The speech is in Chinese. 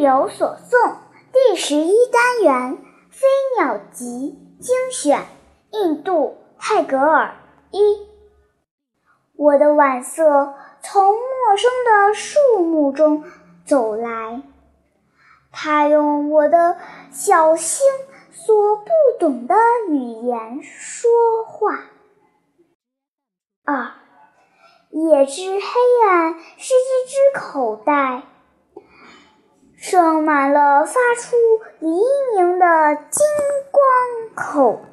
有所诵第十一单元《飞鸟集》精选，印度泰戈尔一。我的晚色从陌生的树木中走来，它用我的小星所不懂的语言说话。二，夜之黑暗是一只口袋。盛满了发出黎明的金光口。